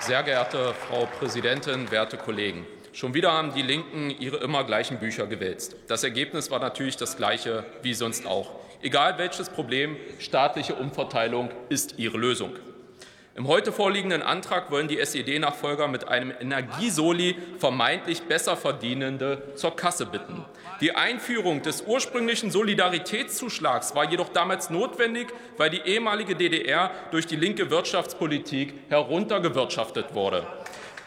Sehr geehrte Frau Präsidentin, werte Kollegen! Schon wieder haben die Linken ihre immer gleichen Bücher gewälzt. Das Ergebnis war natürlich das gleiche wie sonst auch. Egal welches Problem, staatliche Umverteilung ist ihre Lösung. Im heute vorliegenden Antrag wollen die SED-Nachfolger mit einem Energiesoli vermeintlich besser Verdienende zur Kasse bitten. Die Einführung des ursprünglichen Solidaritätszuschlags war jedoch damals notwendig, weil die ehemalige DDR durch die linke Wirtschaftspolitik heruntergewirtschaftet wurde.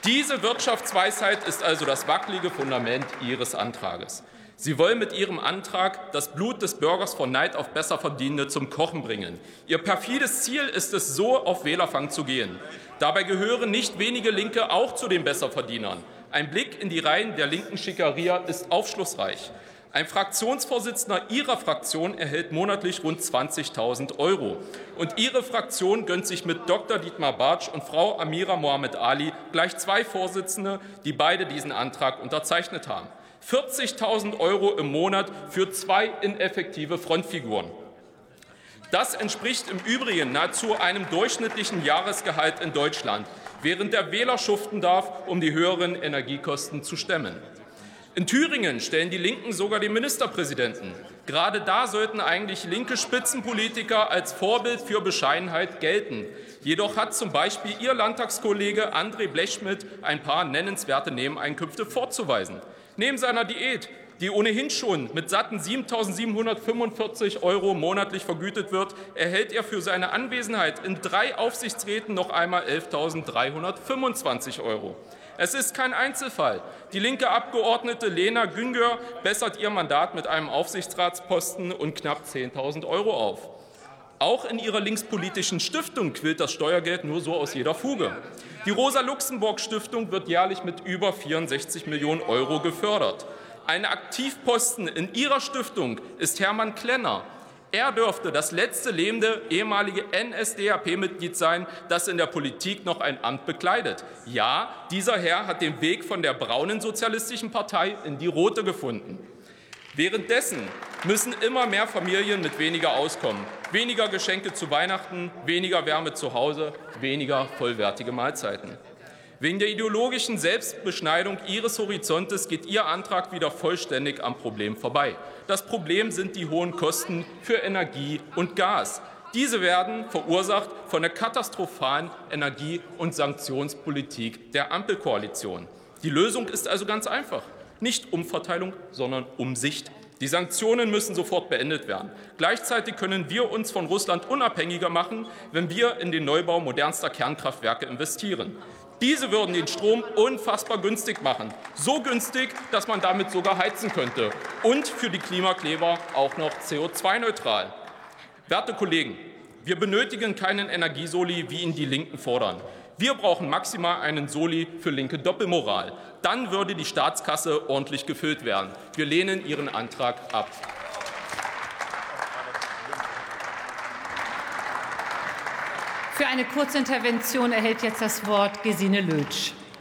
Diese Wirtschaftsweisheit ist also das wackelige Fundament Ihres Antrages. Sie wollen mit Ihrem Antrag das Blut des Bürgers von Neid auf Besserverdienende zum Kochen bringen. Ihr perfides Ziel ist es, so auf Wählerfang zu gehen. Dabei gehören nicht wenige Linke auch zu den Besserverdienern. Ein Blick in die Reihen der linken Schickeria ist aufschlussreich. Ein Fraktionsvorsitzender Ihrer Fraktion erhält monatlich rund 20.000 Euro. Und Ihre Fraktion gönnt sich mit Dr. Dietmar Bartsch und Frau Amira Mohamed Ali gleich zwei Vorsitzende, die beide diesen Antrag unterzeichnet haben. 40.000 Euro im Monat für zwei ineffektive Frontfiguren. Das entspricht im Übrigen nahezu einem durchschnittlichen Jahresgehalt in Deutschland, während der Wähler schuften darf, um die höheren Energiekosten zu stemmen. In Thüringen stellen die Linken sogar den Ministerpräsidenten. Gerade da sollten eigentlich linke Spitzenpolitiker als Vorbild für Bescheidenheit gelten. Jedoch hat zum Beispiel Ihr Landtagskollege André Blechschmidt ein paar nennenswerte Nebeneinkünfte vorzuweisen. Neben seiner Diät, die ohnehin schon mit satten 7.745 Euro monatlich vergütet wird, erhält er für seine Anwesenheit in drei Aufsichtsräten noch einmal 11.325 Euro. Es ist kein Einzelfall. Die linke Abgeordnete Lena Güngör bessert ihr Mandat mit einem Aufsichtsratsposten und knapp 10.000 Euro auf. Auch in ihrer linkspolitischen Stiftung quillt das Steuergeld nur so aus jeder Fuge. Die Rosa-Luxemburg-Stiftung wird jährlich mit über 64 Millionen Euro gefördert. Ein Aktivposten in ihrer Stiftung ist Hermann Klenner, er dürfte das letzte lebende ehemalige NSDAP-Mitglied sein, das in der Politik noch ein Amt bekleidet. Ja, dieser Herr hat den Weg von der braunen Sozialistischen Partei in die rote gefunden. Währenddessen müssen immer mehr Familien mit weniger auskommen. Weniger Geschenke zu Weihnachten, weniger Wärme zu Hause, weniger vollwertige Mahlzeiten. Wegen der ideologischen Selbstbeschneidung Ihres Horizontes geht Ihr Antrag wieder vollständig am Problem vorbei. Das Problem sind die hohen Kosten für Energie und Gas. Diese werden verursacht von der katastrophalen Energie- und Sanktionspolitik der Ampelkoalition. Die Lösung ist also ganz einfach. Nicht Umverteilung, sondern Umsicht. Die Sanktionen müssen sofort beendet werden. Gleichzeitig können wir uns von Russland unabhängiger machen, wenn wir in den Neubau modernster Kernkraftwerke investieren. Diese würden den Strom unfassbar günstig machen. So günstig, dass man damit sogar heizen könnte. Und für die Klimakleber auch noch CO2-neutral. Werte Kollegen, wir benötigen keinen Energiesoli, wie ihn die Linken fordern. Wir brauchen maximal einen Soli für linke Doppelmoral. Dann würde die Staatskasse ordentlich gefüllt werden. Wir lehnen Ihren Antrag ab. Für eine Kurzintervention erhält jetzt das Wort Gesine Lötsch.